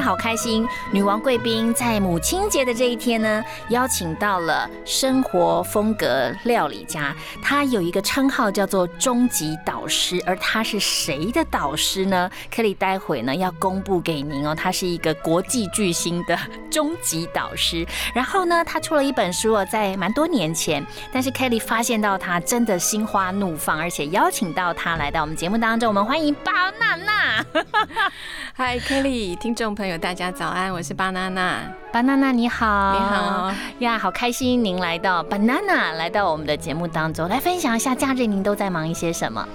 好开心，女王贵宾在母亲节的这一天呢，邀请到了生活风格料理家，他有一个称号叫做终极导师，而他是谁的导师呢？Kelly 待会呢要公布给您哦，他是一个国际巨星的终极导师。然后呢，他出了一本书哦，在蛮多年前，但是 Kelly 发现到他真的心花怒放，而且邀请到他来到我们节目当中，我们欢迎包娜娜。Hi Kelly，听众朋友，大家早安，我是巴娜娜。巴娜娜你好，你好呀，好开心您来到 Banana 来到我们的节目当中，来分享一下假日您都在忙一些什么？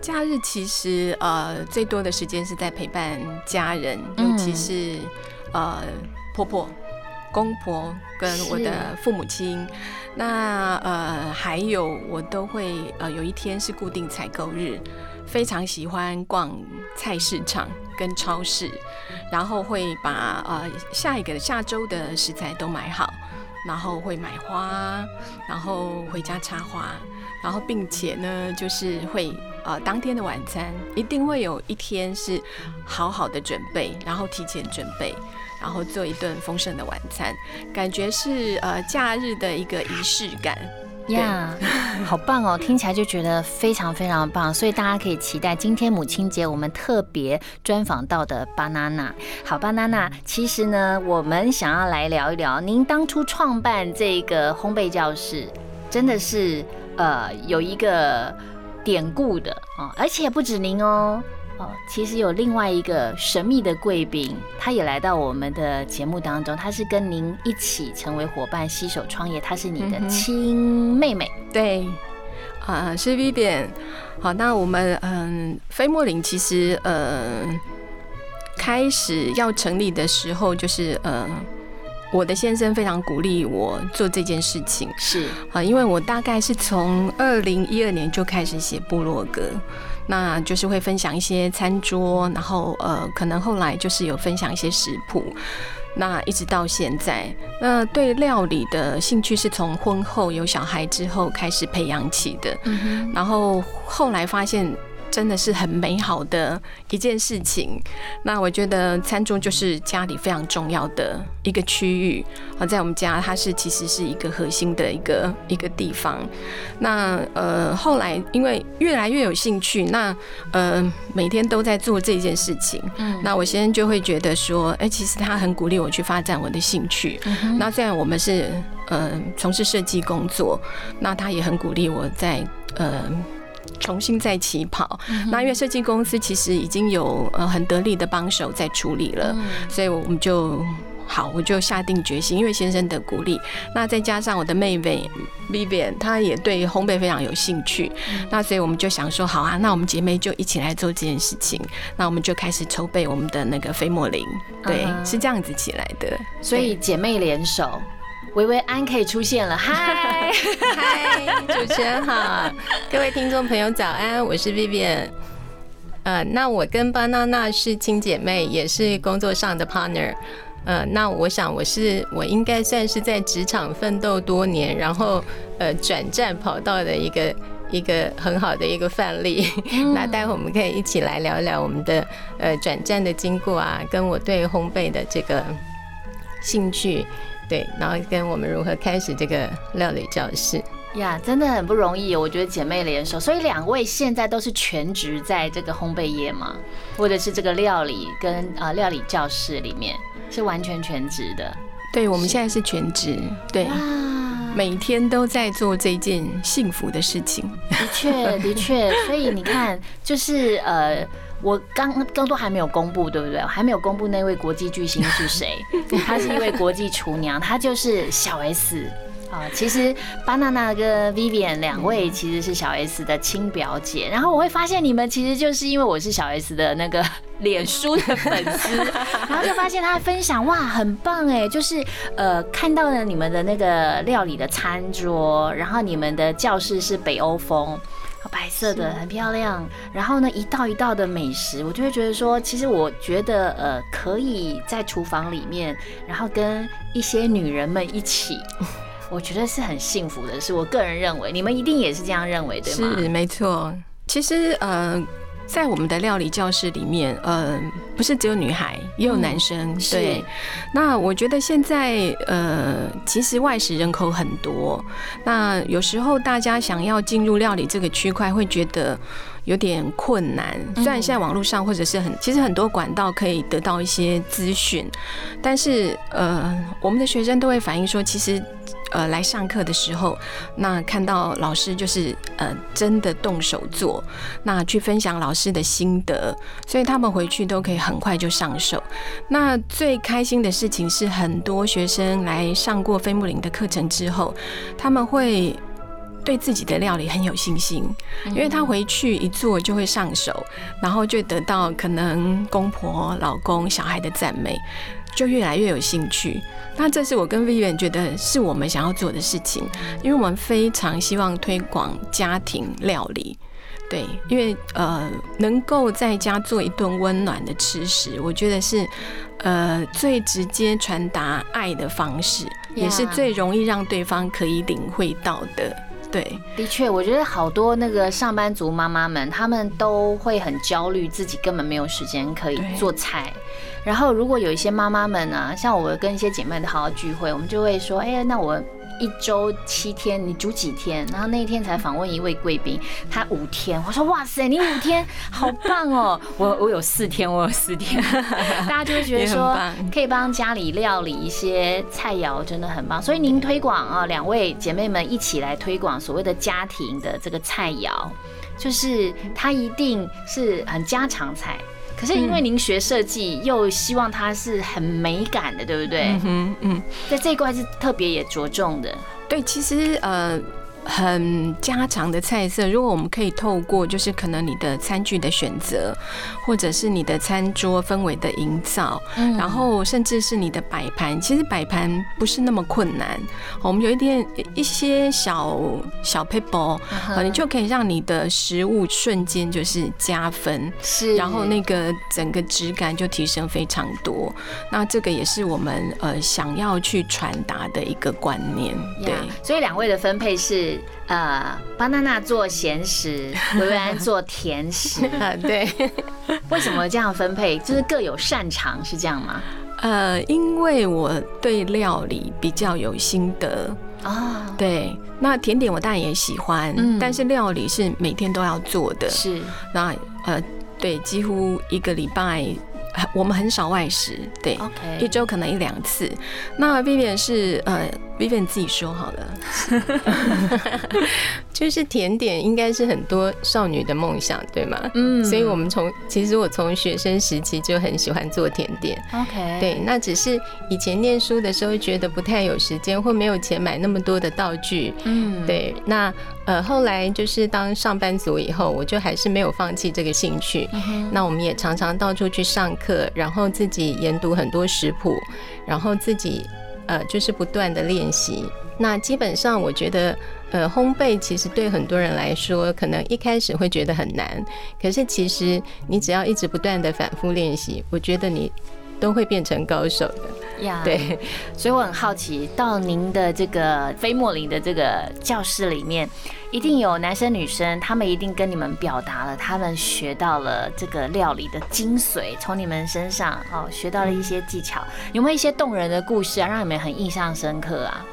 假日其实呃最多的时间是在陪伴家人，尤其是呃婆婆、公婆跟我的父母亲。那呃还有我都会呃有一天是固定采购日。非常喜欢逛菜市场跟超市，然后会把呃下一个下周的食材都买好，然后会买花，然后回家插花，然后并且呢就是会呃当天的晚餐一定会有一天是好好的准备，然后提前准备，然后做一顿丰盛的晚餐，感觉是呃假日的一个仪式感。呀，好棒哦！听起来就觉得非常非常棒，所以大家可以期待今天母亲节我们特别专访到的 banana。好，banana，其实呢，我们想要来聊一聊，您当初创办这个烘焙教室，真的是呃有一个典故的啊，而且不止您哦。哦，其实有另外一个神秘的贵宾，他也来到我们的节目当中。他是跟您一起成为伙伴，携手创业。他是你的亲妹妹，对，啊，是 Vivian。好，那我们嗯，飞莫林其实呃，开始要成立的时候，就是呃，我的先生非常鼓励我做这件事情。是啊，因为我大概是从二零一二年就开始写部落格。那就是会分享一些餐桌，然后呃，可能后来就是有分享一些食谱，那一直到现在，那对料理的兴趣是从婚后有小孩之后开始培养起的，然后后来发现。真的是很美好的一件事情。那我觉得餐桌就是家里非常重要的一个区域啊，在我们家它是其实是一个核心的一个一个地方。那呃后来因为越来越有兴趣，那呃每天都在做这件事情。嗯，那我先生就会觉得说，哎，其实他很鼓励我去发展我的兴趣。那虽然我们是呃从事设计工作，那他也很鼓励我在呃。重新再起跑，那因为设计公司其实已经有呃很得力的帮手在处理了，所以我们就好，我就下定决心，因为先生的鼓励，那再加上我的妹妹 Vivian，她也对烘焙非常有兴趣，那所以我们就想说，好啊，那我们姐妹就一起来做这件事情，那我们就开始筹备我们的那个飞莫林，对，是这样子起来的，所以姐妹联手。维维安可以出现了，嗨嗨，主持人好，各位听众朋友早安，我是 Vivian。呃，那我跟巴娜娜是亲姐妹，也是工作上的 partner。呃，那我想我是我应该算是在职场奋斗多年，然后呃转战跑道的一个一个很好的一个范例。那待会我们可以一起来聊聊我们的呃转战的经过啊，跟我对烘焙的这个兴趣。对，然后跟我们如何开始这个料理教室呀，真的很不容易。我觉得姐妹联手，所以两位现在都是全职在这个烘焙业吗？或者是这个料理跟啊料理教室里面是完全全职的？对，我们现在是全职，对，每天都在做这件幸福的事情。的确，的确，所以你看，就是呃。我刚刚都还没有公布，对不对？还没有公布那位国际巨星是谁？她是一位国际厨娘，她就是小 S。啊，其实巴娜娜跟 Vivian 两位其实是小 S 的亲表姐，然后我会发现你们其实就是因为我是小 S 的那个脸书的粉丝，然后就发现她分享哇很棒哎，就是呃看到了你们的那个料理的餐桌，然后你们的教室是北欧风。白色的很漂亮，然后呢，一道一道的美食，我就会觉得说，其实我觉得呃，可以在厨房里面，然后跟一些女人们一起，我觉得是很幸福的是。我个人认为，你们一定也是这样认为，对吗？是没错。其实呃。在我们的料理教室里面，呃，不是只有女孩，也有男生。对，那我觉得现在，呃，其实外食人口很多，那有时候大家想要进入料理这个区块，会觉得。有点困难，虽然现在网络上或者是很，其实很多管道可以得到一些资讯，但是呃，我们的学生都会反映说，其实呃来上课的时候，那看到老师就是呃真的动手做，那去分享老师的心得，所以他们回去都可以很快就上手。那最开心的事情是，很多学生来上过飞木林的课程之后，他们会。对自己的料理很有信心，因为他回去一做就会上手，然后就得到可能公婆、老公、小孩的赞美，就越来越有兴趣。那这是我跟 Vivian 觉得是我们想要做的事情，因为我们非常希望推广家庭料理。对，因为呃，能够在家做一顿温暖的吃食，我觉得是呃最直接传达爱的方式，也是最容易让对方可以领会到的。对，的确，我觉得好多那个上班族妈妈们，她们都会很焦虑，自己根本没有时间可以做菜。然后，如果有一些妈妈们呢，像我跟一些姐妹的好好聚会，我们就会说，哎呀，那我。一周七天，你煮几天？然后那一天才访问一位贵宾，他五天。我说哇塞，你五天好棒哦！我我有四天，我有四天。大家就会觉得说，可以帮家里料理一些菜肴，真的很棒。所以您推广啊，两位姐妹们一起来推广所谓的家庭的这个菜肴，就是它一定是很家常菜。可是因为您学设计，又希望它是很美感的，对不对？嗯嗯，在这一块是特别也着重的。对，其实呃。很家常的菜色，如果我们可以透过就是可能你的餐具的选择，或者是你的餐桌氛围的营造，然后甚至是你的摆盘，其实摆盘不是那么困难。我们有一点一些小小 paper，你就可以让你的食物瞬间就是加分，是，然后那个整个质感就提升非常多。那这个也是我们呃想要去传达的一个观念。对，所以两位的分配是。呃，巴娜娜做咸食，维维安做甜食。啊，对。为什么这样分配？就是各有擅长，是这样吗？呃，因为我对料理比较有心得啊。对，那甜点我当然也喜欢，但是料理是每天都要做的。是。那呃，对，几乎一个礼拜。我们很少外食，对，一周可能一两次。那 Vivian 是呃，Vivian 自己说好了，就是甜点应该是很多少女的梦想，对吗？嗯，所以我们从其实我从学生时期就很喜欢做甜点。OK，对，那只是以前念书的时候觉得不太有时间或没有钱买那么多的道具。嗯，对，那呃后来就是当上班族以后，我就还是没有放弃这个兴趣。那我们也常常到处去上。课，然后自己研读很多食谱，然后自己呃就是不断的练习。那基本上我觉得，呃，烘焙其实对很多人来说，可能一开始会觉得很难，可是其实你只要一直不断的反复练习，我觉得你都会变成高手的。呀，对，所以我很好奇，到您的这个飞莫林的这个教室里面。一定有男生女生，他们一定跟你们表达了，他们学到了这个料理的精髓，从你们身上哦学到了一些技巧。有没有一些动人的故事啊，让你们很印象深刻啊？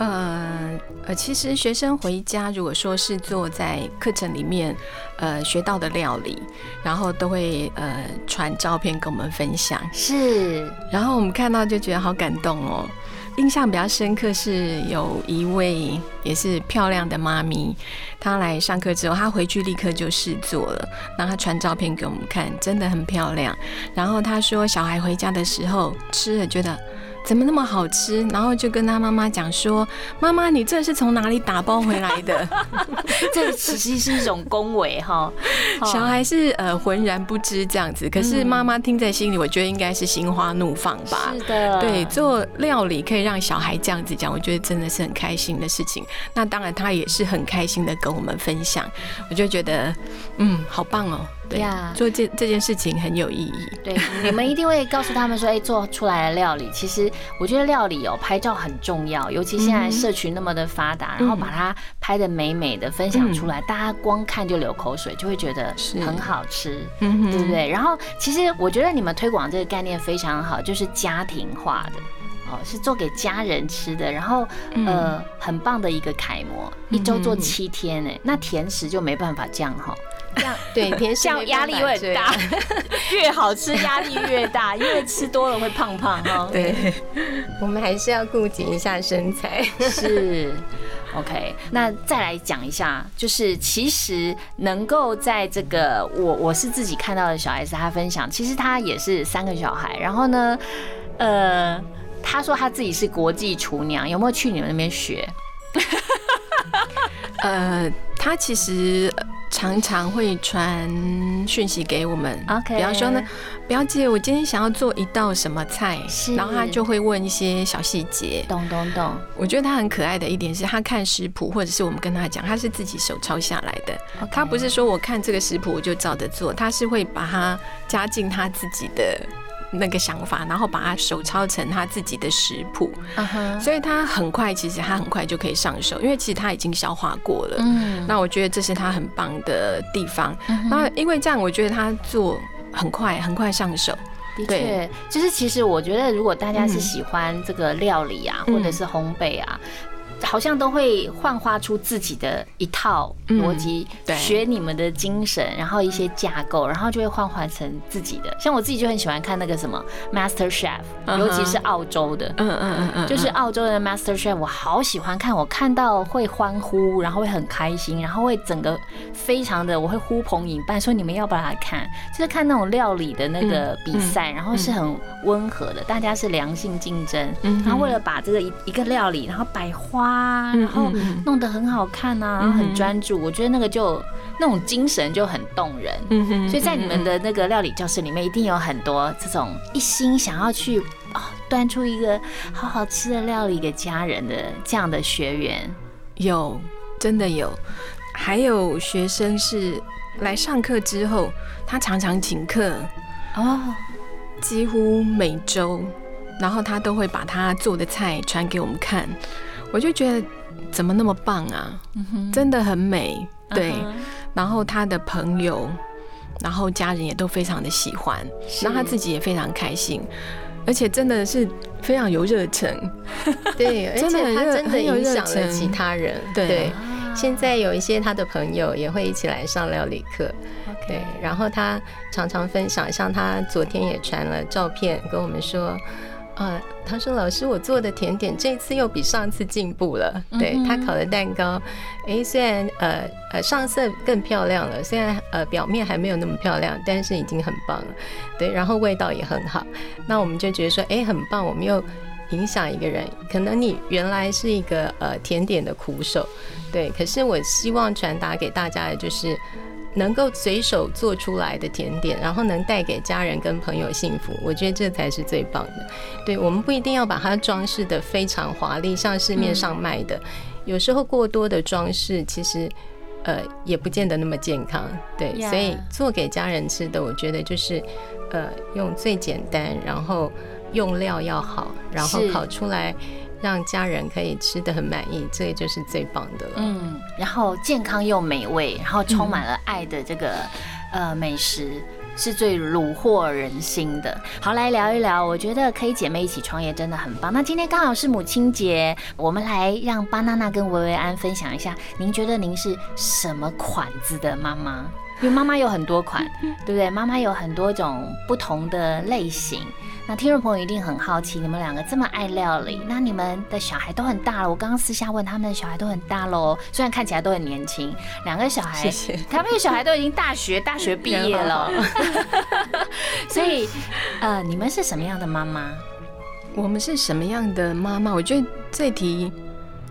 呃呃，其实学生回家如果说是做在课程里面呃学到的料理，然后都会呃传照片跟我们分享，是，然后我们看到就觉得好感动哦。印象比较深刻是有一位也是漂亮的妈咪，她来上课之后，她回去立刻就试做了，然后她传照片给我们看，真的很漂亮。然后她说小孩回家的时候吃了觉得怎么那么好吃？然后就跟他妈妈讲说：“妈妈，你这是从哪里打包回来的？” 这其实是一种恭维哈。小孩是呃浑然不知这样子，可是妈妈听在心里，我觉得应该是心花怒放吧。是的，对，做料理可以让小孩这样子讲，我觉得真的是很开心的事情。那当然，他也是很开心的跟我们分享，我就觉得嗯，好棒哦。对。呀，做这这件事情很有意义。对，你们一定会告诉他们说，哎，做出来的料理，其实我觉得料理哦，拍照很重要，尤其现在社群那么的发达，然后把它拍的美美的分享出来，大家光看就流口水，就会觉得很好吃，对不对？然后其实我觉得你们推广这个概念非常好，就是家庭化的。哦，是做给家人吃的，然后呃，很棒的一个楷模，一周做七天哎，那甜食就没办法降哈，这样 对甜食这样压力会很大，越好吃压力越大，因为吃多了会胖胖哈。对，我们还是要顾及一下身材。是，OK，那再来讲一下，就是其实能够在这个我我是自己看到的小孩子，他分享，其实他也是三个小孩，然后呢，呃。他说他自己是国际厨娘，有没有去你们那边学？呃，他其实常常会传讯息给我们。OK，比方说呢，表姐，我今天想要做一道什么菜，然后他就会问一些小细节。懂懂懂。我觉得他很可爱的一点是他看食谱，或者是我们跟他讲，他是自己手抄下来的。他不是说我看这个食谱我就照着做，他是会把它加进他自己的。那个想法，然后把它手抄成他自己的食谱，所以他很快，其实他很快就可以上手，因为其实他已经消化过了。嗯，那我觉得这是他很棒的地方。那因为这样，我觉得他做很快，很快上手。的确，就是其实我觉得，如果大家是喜欢这个料理啊，或者是烘焙啊。好像都会幻化出自己的一套逻辑，学你们的精神，然后一些架构，然后就会幻化成自己的。像我自己就很喜欢看那个什么 Master Chef，尤其是澳洲的，嗯嗯嗯嗯，就是澳洲的 Master Chef，我好喜欢看，我看到会欢呼，然后会很开心，然后会整个非常的，我会呼朋引伴说你们要不要来看？就是看那种料理的那个比赛，然后是很温和的，大家是良性竞争，然后为了把这个一一个料理，然后摆花。啊，然后弄得很好看啊，然后很专注，我觉得那个就那种精神就很动人。嗯哼，所以在你们的那个料理教室里面，一定有很多这种一心想要去啊端出一个好好吃的料理给家人的这样的学员，有真的有，还有学生是来上课之后，他常常请客哦，几乎每周，然后他都会把他做的菜传给我们看。我就觉得怎么那么棒啊，真的很美，对。然后他的朋友，然后家人也都非常的喜欢，然后他自己也非常开心，而且真的是非常有热忱，对，而且他真的影响了其他人，对。现在有一些他的朋友也会一起来上料理课，对。然后他常常分享，像他昨天也传了照片跟我们说。呃，他说：“老师，我做的甜点这次又比上次进步了。对他烤的蛋糕，哎，虽然呃呃上色更漂亮了，虽然呃表面还没有那么漂亮，但是已经很棒了。对，然后味道也很好。那我们就觉得说，哎，很棒，我们又影响一个人。可能你原来是一个呃甜点的苦手，对，可是我希望传达给大家的就是。”能够随手做出来的甜点，然后能带给家人跟朋友幸福，我觉得这才是最棒的。对我们不一定要把它装饰的非常华丽，像市面上卖的，有时候过多的装饰其实呃也不见得那么健康。对，所以做给家人吃的，我觉得就是呃用最简单，然后用料要好，然后烤出来。让家人可以吃的很满意，这个就是最棒的了。嗯，然后健康又美味，然后充满了爱的这个呃美食，是最虏获人心的。好，来聊一聊，我觉得可以姐妹一起创业真的很棒。那今天刚好是母亲节，我们来让巴娜娜跟维维安分享一下，您觉得您是什么款子的妈妈？因为妈妈有很多款，对不对？妈妈有很多种不同的类型。那听众朋友一定很好奇，你们两个这么爱料理，那你们的小孩都很大了。我刚刚私下问他们的小孩都很大喽，虽然看起来都很年轻，两个小孩，他们的小孩都已经大学大学毕业了。所以，呃，你们是什么样的妈妈？我们是什么样的妈妈？我觉得这题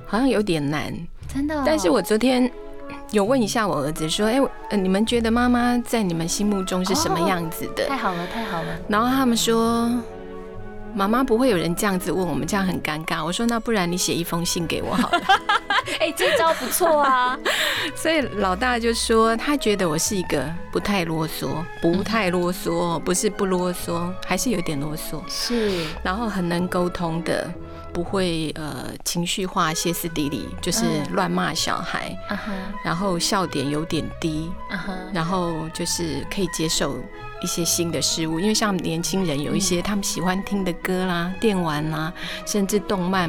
好像有点难，真的哦、但是我昨天有问一下我儿子说：“哎、呃，你们觉得妈妈在你们心目中是什么样子的？”太好了，太好了。然后他们说：“妈妈不会有人这样子问我们，这样很尴尬。”我说：“那不然你写一封信给我好了。哎、这招不错啊。”所以老大就说他觉得我是一个不太啰嗦，不太啰嗦，不是不啰嗦，还是有点啰嗦，是，然后很能沟通的。不会呃情绪化、歇斯底里，就是嗯乱骂小孩，然后笑点有点低，然后就是可以接受一些新的事物，因为像年轻人有一些他们喜欢听的歌啦、电玩啦，甚至动漫，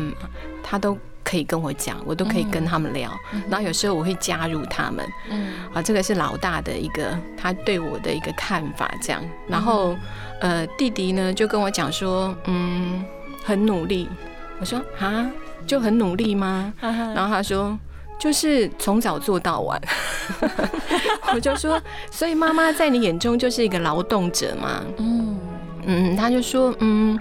他都可以跟我讲，我都可以跟他们聊。然后有时候我会加入他们，嗯啊，这个是老大的一个他对我的一个看法，这样。然后呃，弟弟呢就跟我讲说，嗯，很努力。我说啊，就很努力吗？然后他说。就是从早做到晚，我就说，所以妈妈在你眼中就是一个劳动者嘛。嗯嗯，他就说，嗯，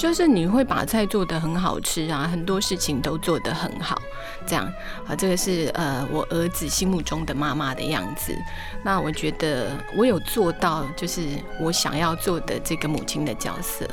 就是你会把菜做得很好吃啊，很多事情都做得很好，这样啊，这个是呃我儿子心目中的妈妈的样子。那我觉得我有做到，就是我想要做的这个母亲的角色。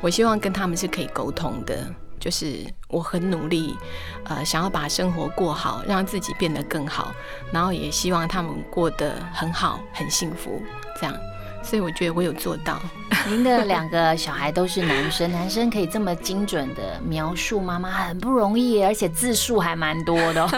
我希望跟他们是可以沟通的，就是我很努力，呃，想要把生活过好，让自己变得更好，然后也希望他们过得很好、很幸福，这样。所以我觉得我有做到。您的两个小孩都是男生，男生可以这么精准的描述妈妈很不容易，而且字数还蛮多的、哦，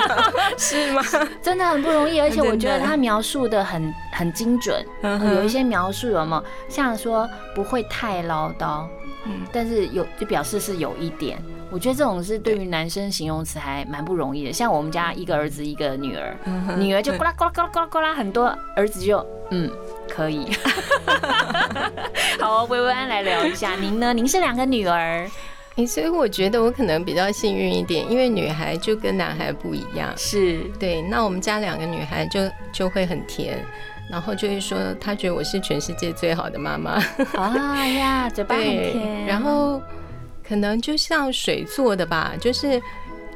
是吗？真的很不容易。而且我觉得他描述的很很精准，有一些描述有没有像说不会太唠叨，嗯但是有就表示是有一点。我觉得这种是对于男生形容词还蛮不容易的。像我们家一个儿子一个女儿，嗯女儿就呱啦呱啦呱啦呱啦呱啦很多，儿子就嗯可以。好，薇薇安来聊一下，您呢？您是两个女儿，诶所以我觉得我可能比较幸运一点，因为女孩就跟男孩不一样。是对，那我们家两个女孩就就会很甜，然后就会说她觉得我是全世界最好的妈妈。啊呀，嘴巴很甜，然后可能就像水做的吧，就是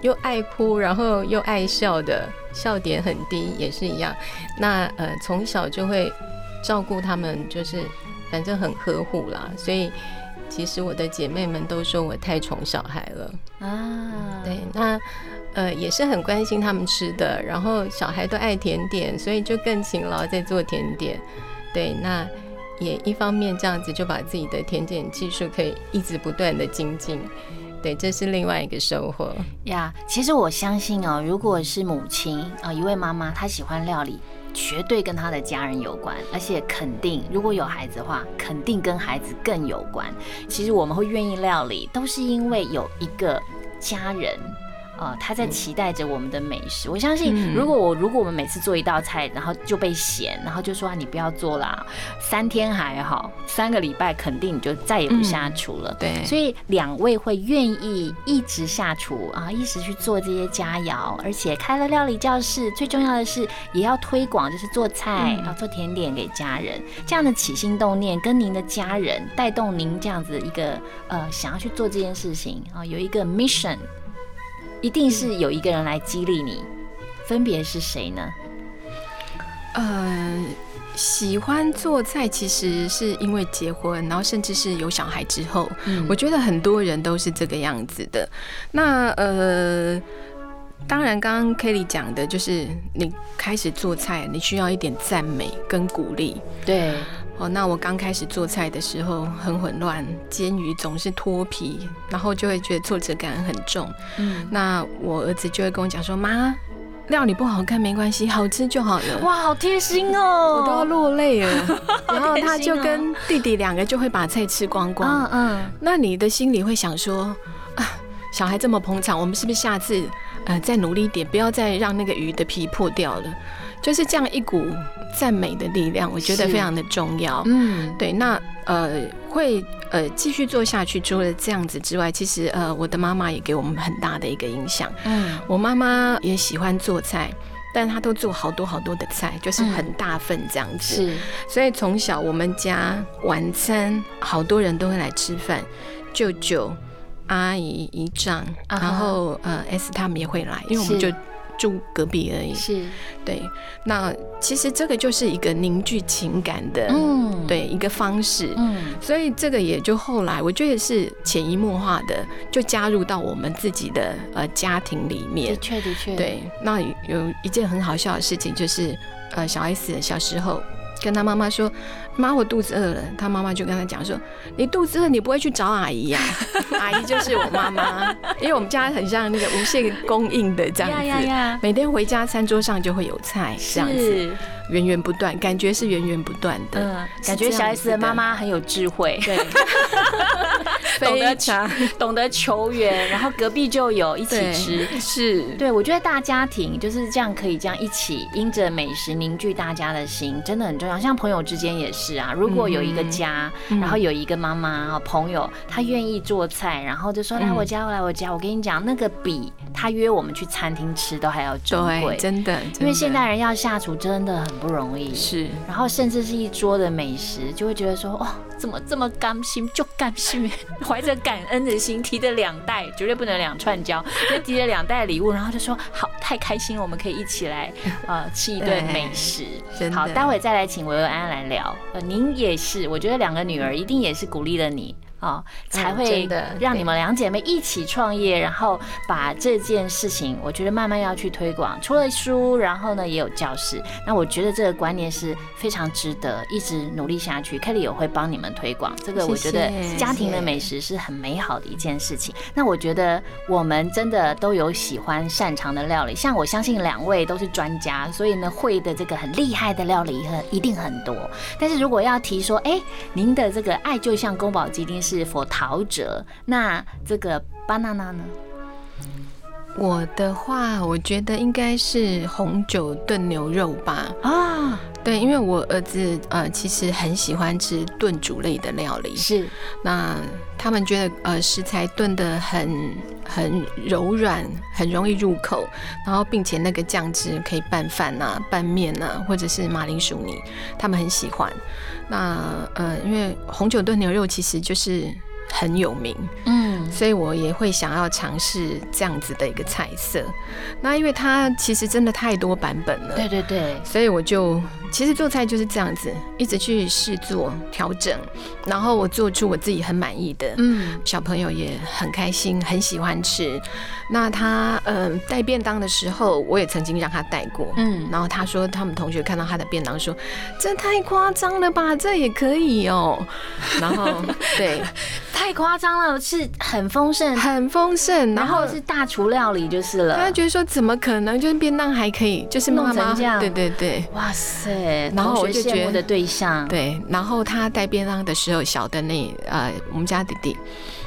又爱哭，然后又爱笑的，笑点很低，也是一样。那呃，从小就会照顾他们，就是反正很呵护啦，所以。其实我的姐妹们都说我太宠小孩了，啊，对，那呃也是很关心他们吃的，然后小孩都爱甜点，所以就更勤劳在做甜点。对，那也一方面这样子就把自己的甜点技术可以一直不断的精进。对，这是另外一个收获。呀其实我相信哦，如果是母亲啊、一位妈妈，她喜欢料理，绝对跟他的家人有关，而且肯定如果有孩子的话，肯定跟孩子更有关。其实我们会愿意料理，都是因为有一个家人。呃，他在期待着我们的美食。我相信，嗯如果我如果我们每次做一道菜，然后就被嫌，然后就说、啊、你不要做啦，三天还好，三个礼拜肯定你就再也不下厨了。对，所以两位会愿意一直下厨啊，一直去做这些佳肴，而且开了料理教室。最重要的是，也要推广，就是做菜嗯啊，做甜点给家人。这样的起心动念，跟您的家人带动您这样子一个呃，想要去做这件事情啊，有一个 mission，一定是有一个人来激励你。分别是谁呢？呃，喜欢做菜其实是因为结婚，然后甚至是有小孩之后，嗯我觉得很多人都是这个样子的。那呃，当然刚刚 Kelly 讲的就是你开始做菜，你需要一点赞美跟鼓励。对，哦，那我刚开始做菜的时候很混乱，煎鱼总是脱皮，然后就会觉得挫折感很重。嗯，那我儿子就会跟我讲说：“妈，料理不好看没关系，好吃就好了。”哇，好贴心哦，我都要落泪了。然后他就跟弟弟两个就会把菜吃光光。嗯嗯，那你的心里会想说啊，小孩这么捧场，我们是不是下次呃再努力一点，不要再让那个鱼的皮破掉了？就是这样一股赞美的力量，我觉得非常的重要。嗯，对，那呃会呃继续做下去，除了这样子之外，其实呃我的妈妈也给我们很大的一个影响。嗯，我妈妈也喜欢做菜，但她都做好多好多的菜，就是很大份这样子。是，所以从小我们家晚餐好多人都会来吃饭，舅舅、阿姨、姨丈，然后呃 S 他们也会来，因为我们就住隔壁而已。是，对，那其实这个就是一个凝聚情感的，嗯，，对一个方式。嗯，所以这个也就后来，我觉得是潜移默化的，就加入到我们自己的呃家庭里面的面。确的确，，对，那有一件很好笑的事情，就是呃，小 S 小时候跟他妈妈说：“妈，我肚子饿了。”他妈妈就跟他讲说：“你肚子饿，你不会去找阿姨呀、阿姨就是我妈妈，因为我们家很像那个无限供应的这样子。呀每天回家，餐桌上就会有菜，这样子，源源不断，感觉是源源不断的。嗯，感觉小 S 的子的妈妈很有智慧，对，懂得非常懂得求援，然后隔壁就有一起对吃。是，对，我觉得大家庭就是这样，可以这样一起因着美食凝聚大家的心，真的很重要。像朋友之间也是啊，如果有一个家，嗯然后有一个妈妈朋友，她愿意做菜，然后就说来嗯我家，来我家。我跟你讲，那个比他约我们去餐厅吃都还要珍对，贵，真的，因为现代人要下厨真的很不容易。是然后甚至是一桌的美食，就会觉得说，哦，怎么这么甘心，就甘心，怀着感恩的心提着两袋，绝对不能两串交，就提着两袋礼物，然后就说好，太开心了，我们可以一起来 呃吃一顿美食。好，待会再来请维维安来聊。呃，您也是，我觉得两个女儿一定也是鼓励了你。哦，才嗯会让你们两姐妹一起创业，然后把这件事情，我觉得慢慢要去推广。除了书，然后呢也有教室，那我觉得这个观念是非常值得一直努力下去。Kelly 也会帮你们推广这个，我觉得家庭的美食是很美好的一件事情。那我觉得我们真的都有喜欢擅长的料理，像我相信两位都是专家，所以呢会的这个很厉害的料理很一定很多。但是如果要提说，哎、您的这个爱就像宫保鸡丁是是否陶喆，那这个巴娜娜呢？我的话，我觉得应该是红酒炖牛肉吧。啊，对，因为我儿子呃其实很喜欢吃炖煮类的料理，是。那他们觉得呃食材炖的很很柔软，很容易入口，然后并且那个酱汁可以拌饭啊、拌面啊，或者是马铃薯泥，他们很喜欢。那呃，因为红酒炖牛肉其实就是很有名，嗯，所以我也会想要尝试这样子的一个菜色。那因为它其实真的太多版本了，对对对，所以我就其实做菜就是这样子，一直去试做调整，然后我做出我自己很满意的。嗯，小朋友也很开心，很喜欢吃。那他嗯带便当的时候，我也曾经让他带过。嗯然后他说，他们同学看到他的便当说：“这太夸张了吧，这也可以哦。”然后对，太夸张了，是很丰盛，很丰盛，然后是大厨料理就是了。他觉得说怎么可能，就是便当还可以，就是妈妈弄成这样对对对哇塞，然后同我就觉得对。然后他带便当的时候，小的那呃我们家弟弟。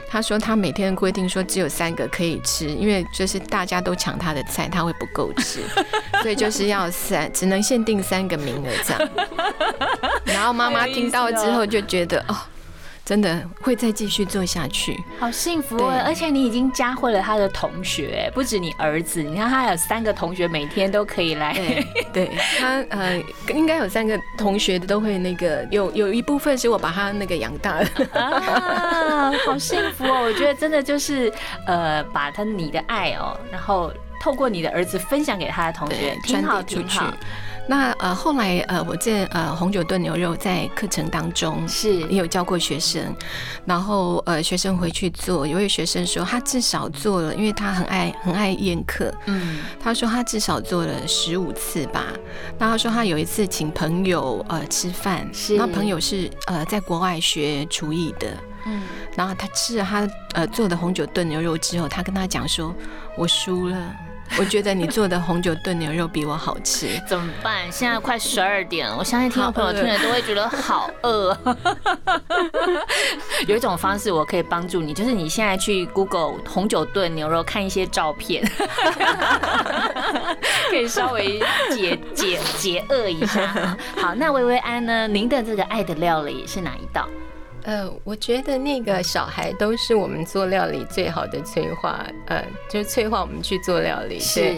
他说他每天规定说只有三个可以吃，因为就是大家都抢他的菜，他会不够吃，所以就是要三，只能限定三个名额这样。然后妈妈听到之后就觉得哦，真的会再继续做下去。好幸福对哦！而且你已经教会了他的同学，不止你儿子，你看他有三个同学，每天都可以来。对，对他呃，应该有三个同学都会那个，有有一部分是我把他那个养大的。啊，好幸福哦！我觉得真的就是呃，把他你的爱哦，然后透过你的儿子分享给他的同学对，，挺好挺好。。那呃，后来呃，我这呃红酒炖牛肉在课程当中是。也有教过学生，然后呃，学生回去做，有位学生说他至少做了，因为他很爱很爱宴客，嗯，他说他至少做了十五次吧。那他说他有一次请朋友呃吃饭，是。那朋友是呃在国外学厨艺的，嗯，然后他吃了他呃做的红酒炖牛肉之后，他跟他讲说：“我输了，我觉得你做的红酒炖牛肉比我好吃。怎么办？现在快十二点了，我相信听众朋友听了都会觉得好饿。有一种方式我可以帮助你，就是你现在去 Google 红酒炖牛肉看一些照片，可以稍微解解解饿一下。好，那薇薇安呢？您的这个爱的料理是哪一道？呃，我觉得那个小孩都是我们做料理最好的催化，呃，就是催化我们去做料理。对，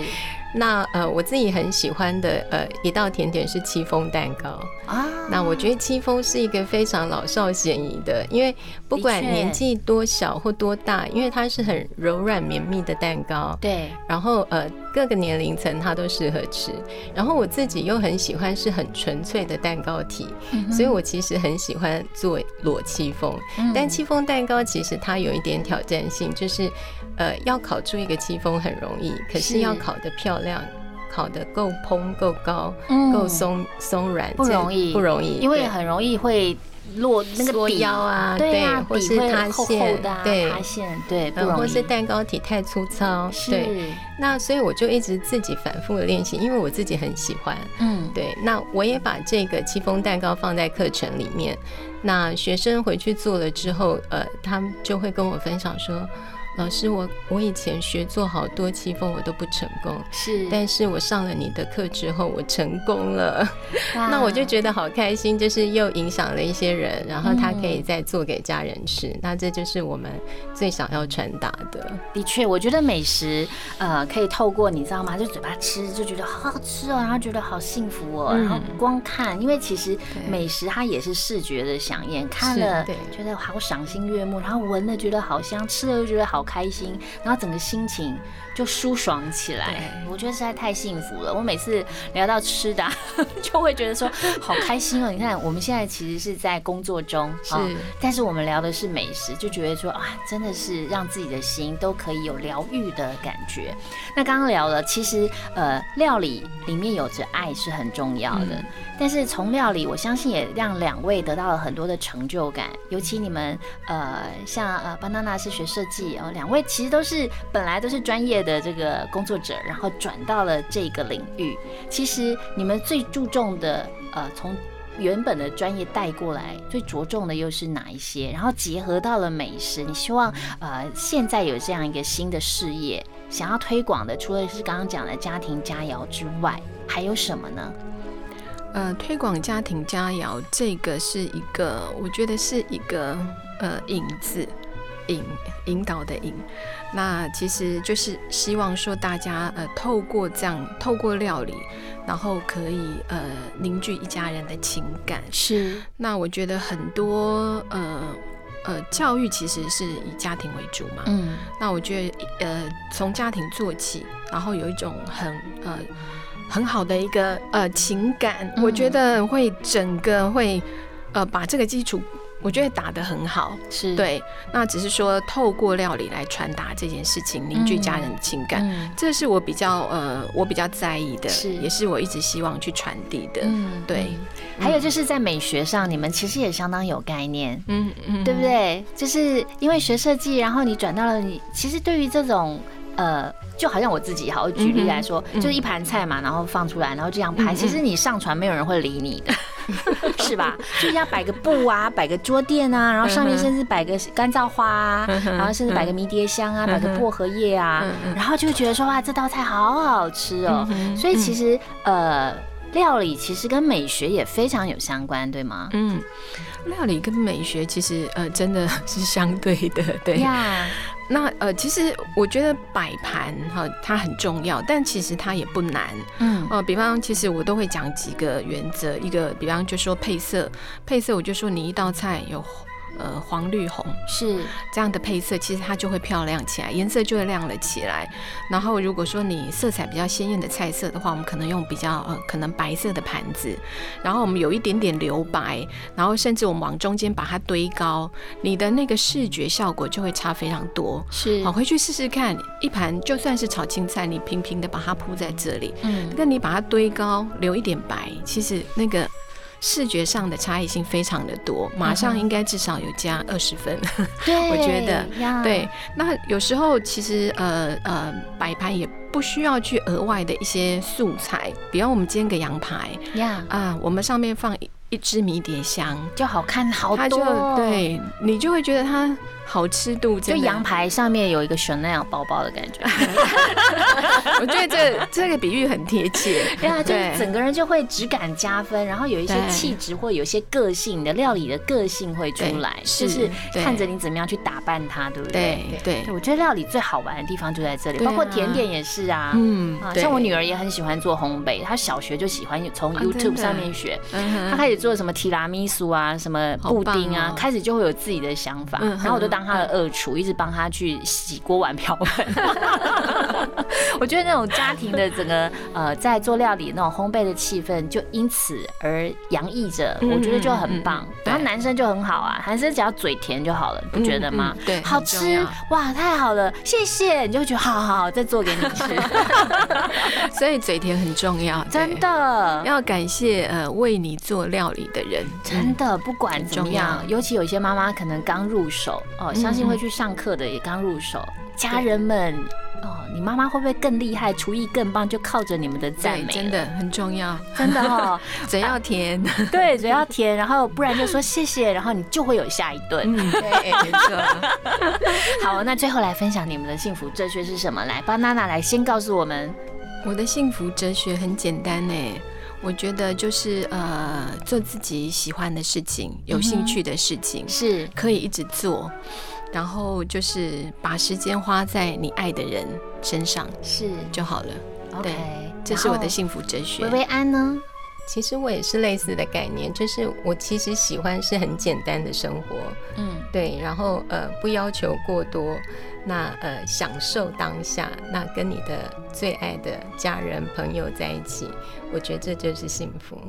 那呃，我自己很喜欢的呃一道甜点是戚风蛋糕啊。那我觉得戚风是一个非常老少咸宜的，因为不管年纪多小或多大，因为它是很柔软绵密的蛋糕。对。然后呃各个年龄层它都适合吃。然后我自己又很喜欢是很纯粹的蛋糕体，所以我其实很喜欢做裸戚风。但戚风蛋糕其实它有一点挑战性，就是呃要烤出一个戚风很容易，可是要烤的漂亮。烤的够蓬够高，够松松软不容易，不容易，因为很容易会落那个底腰啊，对啊，或是塌陷，对，塌陷，对，或是蛋糕体太粗糙，对。那所以我就一直自己反复的练习，因为我自己很喜欢，嗯，对。那我也把这个戚风蛋糕放在课程里面，那学生回去做了之后，呃，他们就会跟我分享说。老师，我我以前学做好多戚风，我都不成功。是，但是我上了你的课之后，我成功了。那我就觉得好开心，就是又影响了一些人，然后他可以再做给家人吃。那这就是我们最想要传达的。的确，我觉得美食，呃，可以透过你知道吗？就嘴巴吃就觉得好好吃哦，然后觉得好幸福哦，然后光看，因为其实美食它也是视觉的享宴，看了觉得好赏心悦目，然后闻了觉得好香，吃了又觉得好。开心，然后整个心情就舒爽起来。我觉得实在太幸福了。我每次聊到吃的，就会觉得说好开心哦。你看，我们现在其实是在工作中，是，但是我们聊的是美食，就觉得说啊，真的是让自己的心都可以有疗愈的感觉。那刚刚聊了，其实呃，料理里面有着爱是很重要的。但是从料理，我相信也让两位得到了很多的成就感。尤其你们，呃，像呃，banana 是学设计哦，两位其实都是本来都是专业的这个工作者，然后转到了这个领域。其实你们最注重的，呃，从原本的专业带过来，最着重的又是哪一些？然后结合到了美食，你希望呃，现在有这样一个新的事业想要推广的，除了是刚刚讲的家庭佳肴之外，还有什么呢？呃，推广家庭佳肴，这个是一个，我觉得是一个呃影子，引引导的引。那其实就是希望说大家呃透过这样，透过料理，然后可以呃凝聚一家人的情感。是。那我觉得很多呃呃教育其实是以家庭为主嘛。嗯。那我觉得呃从家庭做起，然后有一种很呃。很好的一个呃情感，我觉得会整个会呃把这个基础，我觉得打得很好，是对。那只是说透过料理来传达这件事情，凝聚家人的情感，这是我比较呃我比较在意的，是也是我一直希望去传递的。嗯，对。还有就是在美学上，你们其实也相当有概念，嗯嗯，对不对？就是因为学设计，然后你转到了你，其实对于这种呃。就好像我自己，好举例来说，就是一盘菜嘛，然后放出来，然后这样拍。其实你上传，没有人会理你的，是吧？就要摆个布啊，摆个桌垫啊，然后上面甚至摆个干燥花啊，然后甚至摆个迷迭香啊，摆个薄荷叶啊，然后就觉得说哇，这道菜好好吃哦。所以其实呃，料理其实跟美学也非常有相关，对吗？嗯，料理跟美学其实呃真的是相对的，对呀。那呃，其实我觉得摆盘哈，它很重要，但其实它也不难。嗯，哦，比方其实我都会讲几个原则，一个比方就说配色，配色我就说你一道菜有。呃，黄绿红是这样的配色，其实它就会漂亮起来，颜色就会亮了起来。然后，如果说你色彩比较鲜艳的菜色的话，我们可能用比较呃可能白色的盘子，然后我们有一点点留白，然后甚至我们往中间把它堆高，你的那个视觉效果就会差非常多。是，好，回去试试看，一盘就算是炒青菜，你平平的把它铺在这里，嗯，那你把它堆高，留一点白，其实那个。视觉上的差异性非常的多，马上应该至少有加二十分。对，我觉得对。那有时候其实呃呃摆盘也不需要去额外的一些素材，比方我们煎个羊排呀啊，我们上面放一只迷迭香，就好看好它就多哦，对你就会觉得它好吃度就羊排上面有一个 Chanel 包包的感觉，我觉得这这个比喻很贴切。对啊，就是整个人就会质感加分，然后有一些气质或有一些个性，你的料理的个性会出来，对就是看着你怎么样去打扮它，对不对？对我觉得料理最好玩的地方就在这里，啊。包括甜点也是啊。啊，嗯啊像我女儿也很喜欢做烘焙，她小学就喜欢从 YouTube 上面学，她开始做什么提拉米苏啊，什么布丁啊哦，开始就会有自己的想法，嗯然后我就当她的二厨，一直帮他去洗锅碗瓢盆。我觉得那种家庭的整个呃，在做料理那种烘焙的气氛，就因此而洋溢着，嗯我觉得就很棒。然后男生就很好啊，男生只要嘴甜就好了，你不觉得吗？对好吃哇，太好了，谢谢，你就会觉得好好好，再做给你吃，所以嘴甜很重要，真的。要感谢呃为你做料理的人，真的，不管怎么样，尤其有些妈妈可能刚入手哦，嗯相信会去上课的也刚入手，家人们哦，你妈妈会不会更厉害，厨艺更棒，就靠着你们的赞，美，真的，很重要，真的哦，嘴要甜，对，嘴要甜，然后不然就说谢谢，然后你就会有下一顿。嗯，对，没错。好，那最后来分享你们的幸福哲学是什么？来，banana 来先告诉我们。我的幸福哲学很简单呢，我觉得就是呃做自己喜欢的事情，有兴趣的事情，是可以一直做，然后就是把时间花在你爱的人身上是就好了。，OK，这是我的幸福哲学薇。薇安呢？其实我也是类似的概念，就是我其实喜欢是很简单的生活，嗯，对，然后呃不要求过多，那呃享受当下，那跟你的最爱的家人朋友在一起，我觉得这就是幸福。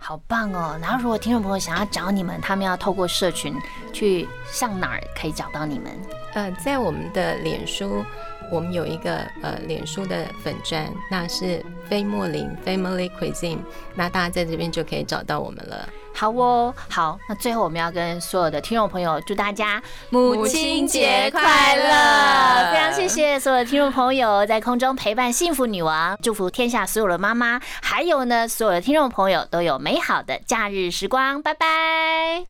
好棒哦！然后如果听众朋友想要找你们，他们要透过社群去上哪儿可以找到你们？呃，在我们的脸书，我们有一个呃脸书的粉砖，那是菲莫林 Family Cuisine，那大家在这边就可以找到我们了。好哦，好，那最后我们要跟所有的听众朋友祝大家母亲节快乐！非常谢谢所有的听众朋友在空中陪伴幸福女王，祝福天下所有的妈妈，还有呢所有的听众朋友都有美好的假日时光，拜拜。